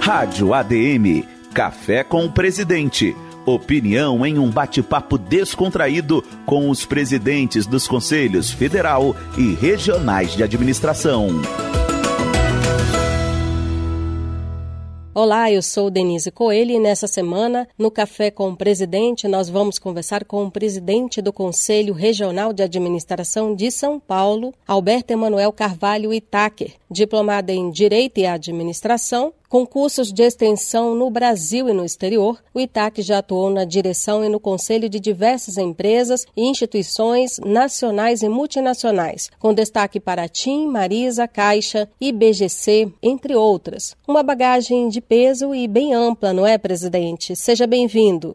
Rádio ADM Café com o Presidente. Opinião em um bate-papo descontraído com os presidentes dos conselhos federal e regionais de administração. Olá, eu sou Denise Coelho e nessa semana, no Café com o Presidente, nós vamos conversar com o presidente do Conselho Regional de Administração de São Paulo, Alberto Emanuel Carvalho Itaker, diplomado em Direito e Administração, com cursos de extensão no Brasil e no exterior, o ITAC já atuou na direção e no conselho de diversas empresas e instituições nacionais e multinacionais, com destaque para TIM, Marisa, Caixa, IBGC, entre outras. Uma bagagem de peso e bem ampla, não é, presidente? Seja bem-vindo.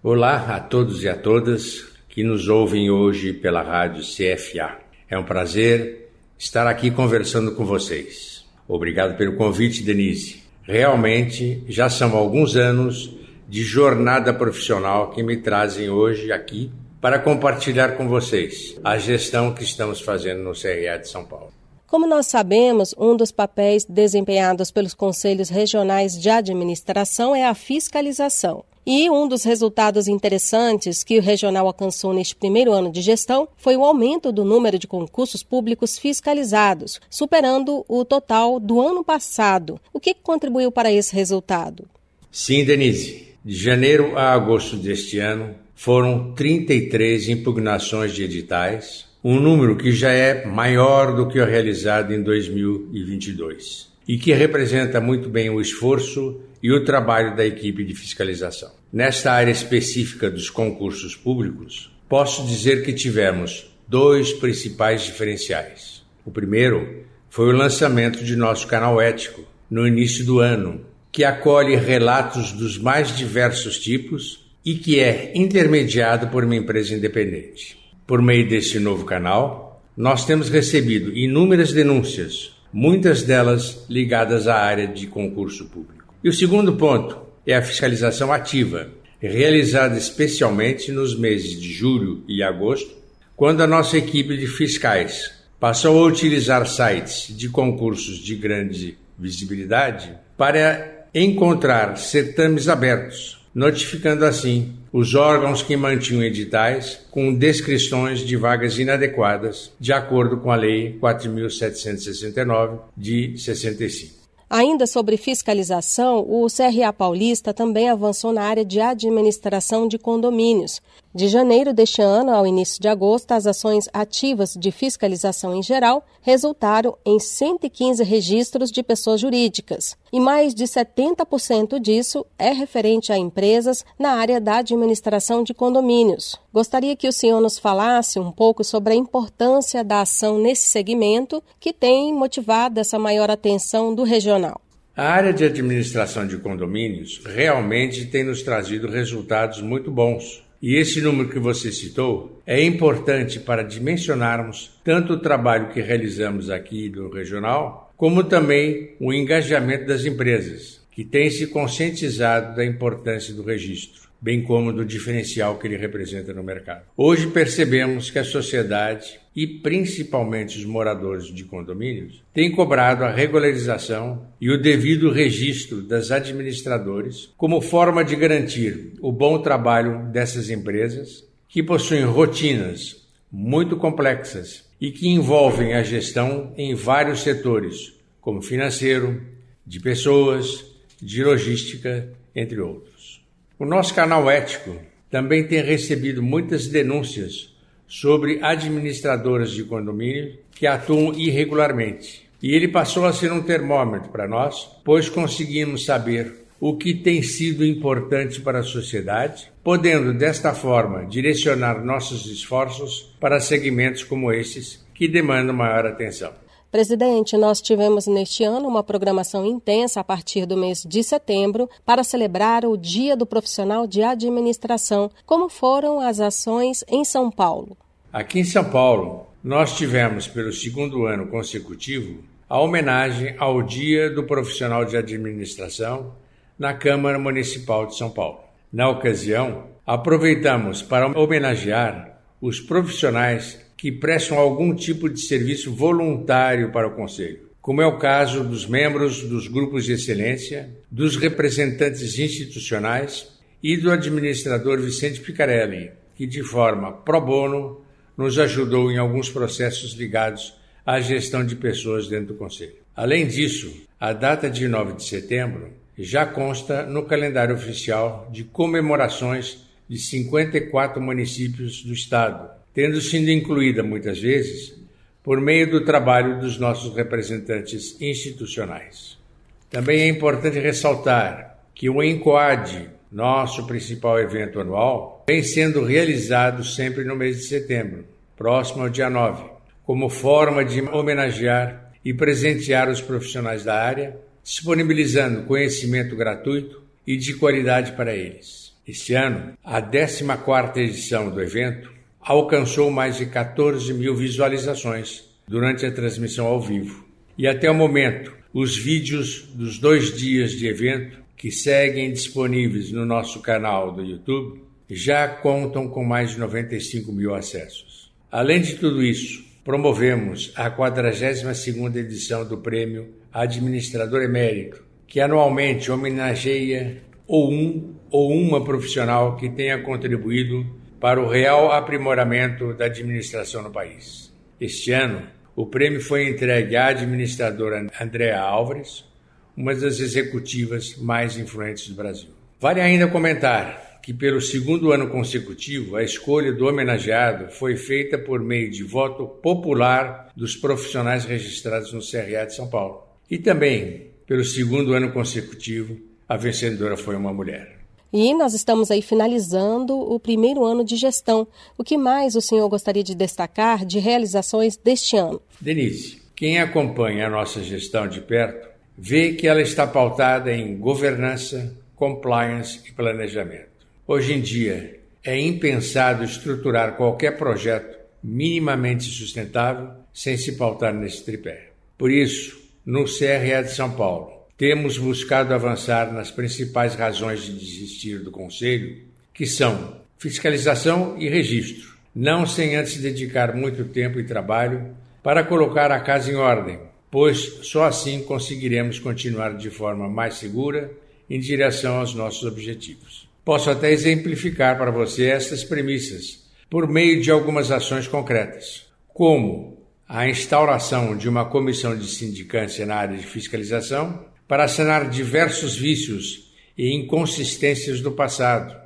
Olá a todos e a todas que nos ouvem hoje pela rádio CFA. É um prazer estar aqui conversando com vocês. Obrigado pelo convite, Denise. Realmente, já são alguns anos de jornada profissional que me trazem hoje aqui para compartilhar com vocês a gestão que estamos fazendo no CRA de São Paulo. Como nós sabemos, um dos papéis desempenhados pelos conselhos regionais de administração é a fiscalização. E um dos resultados interessantes que o regional alcançou neste primeiro ano de gestão foi o aumento do número de concursos públicos fiscalizados, superando o total do ano passado. O que contribuiu para esse resultado? Sim, Denise. De janeiro a agosto deste ano, foram 33 impugnações de editais, um número que já é maior do que o realizado em 2022 e que representa muito bem o esforço e o trabalho da equipe de fiscalização. Nesta área específica dos concursos públicos, posso dizer que tivemos dois principais diferenciais. O primeiro foi o lançamento de nosso canal ético no início do ano, que acolhe relatos dos mais diversos tipos e que é intermediado por uma empresa independente. Por meio desse novo canal, nós temos recebido inúmeras denúncias, muitas delas ligadas à área de concurso público. E o segundo ponto é a fiscalização ativa, realizada especialmente nos meses de julho e agosto, quando a nossa equipe de fiscais passou a utilizar sites de concursos de grande visibilidade para encontrar certames abertos, notificando assim os órgãos que mantinham editais com descrições de vagas inadequadas, de acordo com a Lei 4.769 de 65. Ainda sobre fiscalização, o CRA Paulista também avançou na área de administração de condomínios. De janeiro deste ano ao início de agosto, as ações ativas de fiscalização em geral resultaram em 115 registros de pessoas jurídicas, e mais de 70% disso é referente a empresas na área da administração de condomínios. Gostaria que o senhor nos falasse um pouco sobre a importância da ação nesse segmento que tem motivado essa maior atenção do regional. A área de administração de condomínios realmente tem nos trazido resultados muito bons e esse número que você citou é importante para dimensionarmos tanto o trabalho que realizamos aqui no regional, como também o engajamento das empresas, que têm se conscientizado da importância do registro bem como do diferencial que ele representa no mercado. Hoje percebemos que a sociedade e principalmente os moradores de condomínios têm cobrado a regularização e o devido registro das administradores como forma de garantir o bom trabalho dessas empresas que possuem rotinas muito complexas e que envolvem a gestão em vários setores, como financeiro, de pessoas, de logística, entre outros. O nosso canal ético também tem recebido muitas denúncias sobre administradoras de condomínio que atuam irregularmente. E ele passou a ser um termômetro para nós, pois conseguimos saber o que tem sido importante para a sociedade, podendo desta forma direcionar nossos esforços para segmentos como esses que demandam maior atenção. Presidente, nós tivemos neste ano uma programação intensa a partir do mês de setembro para celebrar o Dia do Profissional de Administração. Como foram as ações em São Paulo? Aqui em São Paulo, nós tivemos pelo segundo ano consecutivo a homenagem ao Dia do Profissional de Administração na Câmara Municipal de São Paulo. Na ocasião, aproveitamos para homenagear os profissionais que prestam algum tipo de serviço voluntário para o Conselho. como é o caso dos membros dos grupos de excelência, dos representantes institucionais e do administrador Vicente Picarelli, que de forma pro bono nos ajudou em alguns processos ligados à gestão de pessoas dentro do Conselho. Além disso, a data de 9 de setembro já consta no calendário oficial de comemorações de 54 municípios do Estado, tendo sido incluída muitas vezes por meio do trabalho dos nossos representantes institucionais. Também é importante ressaltar que o ENCOAD, nosso principal evento anual, vem sendo realizado sempre no mês de setembro, próximo ao dia 9, como forma de homenagear e presentear os profissionais da área, disponibilizando conhecimento gratuito e de qualidade para eles. Este ano, a 14ª edição do evento alcançou mais de 14 mil visualizações durante a transmissão ao vivo. E até o momento, os vídeos dos dois dias de evento, que seguem disponíveis no nosso canal do YouTube, já contam com mais de 95 mil acessos. Além de tudo isso, promovemos a 42ª edição do Prêmio Administrador Emérito, que anualmente homenageia ou um ou uma profissional que tenha contribuído para o real aprimoramento da administração no país. Este ano, o prêmio foi entregue à administradora Andréa Álvares, uma das executivas mais influentes do Brasil. Vale ainda comentar que, pelo segundo ano consecutivo, a escolha do homenageado foi feita por meio de voto popular dos profissionais registrados no CRA de São Paulo. E também, pelo segundo ano consecutivo, a vencedora foi uma mulher. E nós estamos aí finalizando o primeiro ano de gestão. O que mais o senhor gostaria de destacar de realizações deste ano? Denise, quem acompanha a nossa gestão de perto vê que ela está pautada em governança, compliance e planejamento. Hoje em dia, é impensado estruturar qualquer projeto minimamente sustentável sem se pautar nesse tripé. Por isso, no CRA de São Paulo, temos buscado avançar nas principais razões de desistir do Conselho, que são fiscalização e registro, não sem antes dedicar muito tempo e trabalho para colocar a casa em ordem, pois só assim conseguiremos continuar de forma mais segura em direção aos nossos objetivos. Posso até exemplificar para você estas premissas por meio de algumas ações concretas, como a instauração de uma comissão de sindicância na área de fiscalização para sanar diversos vícios e inconsistências do passado,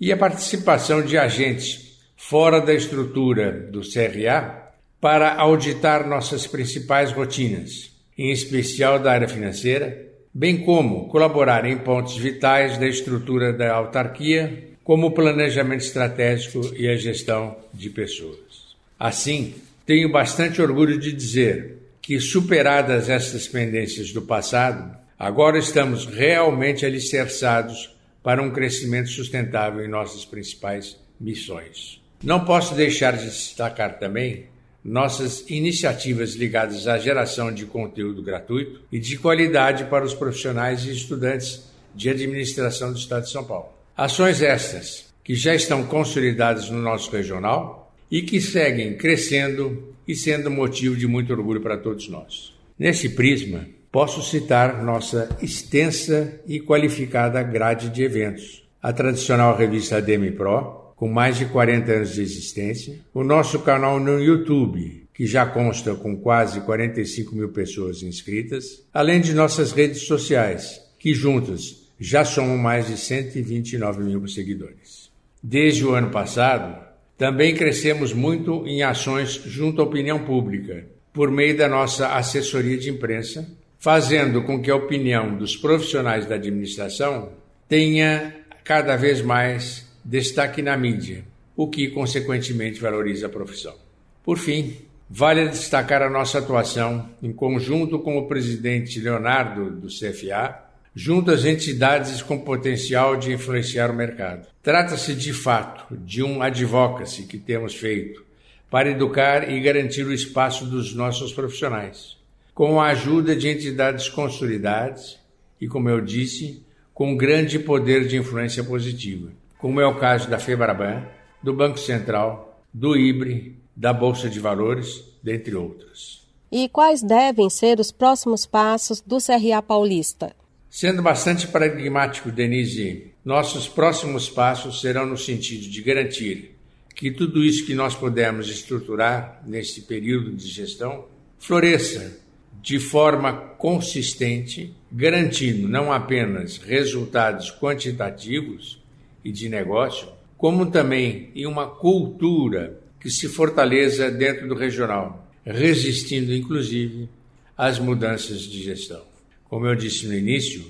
e a participação de agentes fora da estrutura do CRA para auditar nossas principais rotinas, em especial da área financeira, bem como colaborar em pontos vitais da estrutura da autarquia, como o planejamento estratégico e a gestão de pessoas. Assim, tenho bastante orgulho de dizer que, superadas estas pendências do passado, agora estamos realmente alicerçados para um crescimento sustentável em nossas principais missões. Não posso deixar de destacar também nossas iniciativas ligadas à geração de conteúdo gratuito e de qualidade para os profissionais e estudantes de administração do Estado de São Paulo. Ações estas que já estão consolidadas no nosso regional e que seguem crescendo e sendo motivo de muito orgulho para todos nós. Nesse prisma, posso citar nossa extensa e qualificada grade de eventos. A tradicional revista ADM Pro, com mais de 40 anos de existência, o nosso canal no YouTube, que já consta com quase 45 mil pessoas inscritas, além de nossas redes sociais, que juntas já somam mais de 129 mil seguidores. Desde o ano passado, também crescemos muito em ações junto à opinião pública, por meio da nossa assessoria de imprensa, fazendo com que a opinião dos profissionais da administração tenha cada vez mais destaque na mídia, o que, consequentemente, valoriza a profissão. Por fim, vale destacar a nossa atuação em conjunto com o presidente Leonardo do CFA junto às entidades com potencial de influenciar o mercado. Trata-se de fato de um advocacy que temos feito para educar e garantir o espaço dos nossos profissionais, com a ajuda de entidades consolidadas e, como eu disse, com grande poder de influência positiva, como é o caso da Febraban, do Banco Central, do IBRE, da Bolsa de Valores, dentre outras. E quais devem ser os próximos passos do CRA Paulista? Sendo bastante pragmático, Denise, nossos próximos passos serão no sentido de garantir que tudo isso que nós pudermos estruturar nesse período de gestão floresça de forma consistente, garantindo não apenas resultados quantitativos e de negócio, como também em uma cultura que se fortaleça dentro do regional, resistindo inclusive às mudanças de gestão. Como eu disse no início,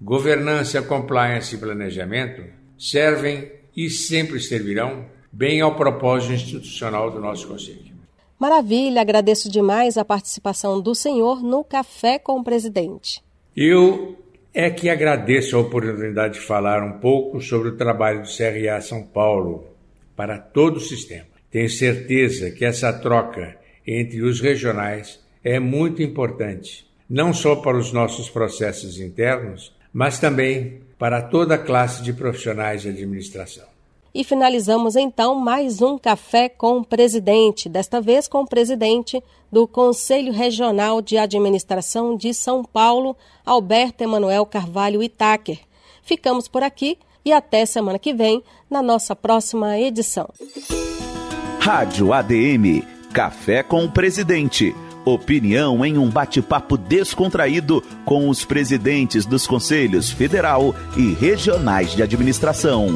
governança, compliance e planejamento servem e sempre servirão bem ao propósito institucional do nosso Conselho. Maravilha, agradeço demais a participação do senhor no Café com o Presidente. Eu é que agradeço a oportunidade de falar um pouco sobre o trabalho do CRA São Paulo para todo o sistema. Tenho certeza que essa troca entre os regionais é muito importante, não só para os nossos processos internos, mas também para toda a classe de profissionais de administração. E finalizamos então mais um café com o presidente, desta vez com o presidente do Conselho Regional de Administração de São Paulo, Alberto Emanuel Carvalho Itaker. Ficamos por aqui e até semana que vem na nossa próxima edição. Rádio ADM Café com o Presidente. Opinião em um bate-papo descontraído com os presidentes dos Conselhos Federal e Regionais de Administração.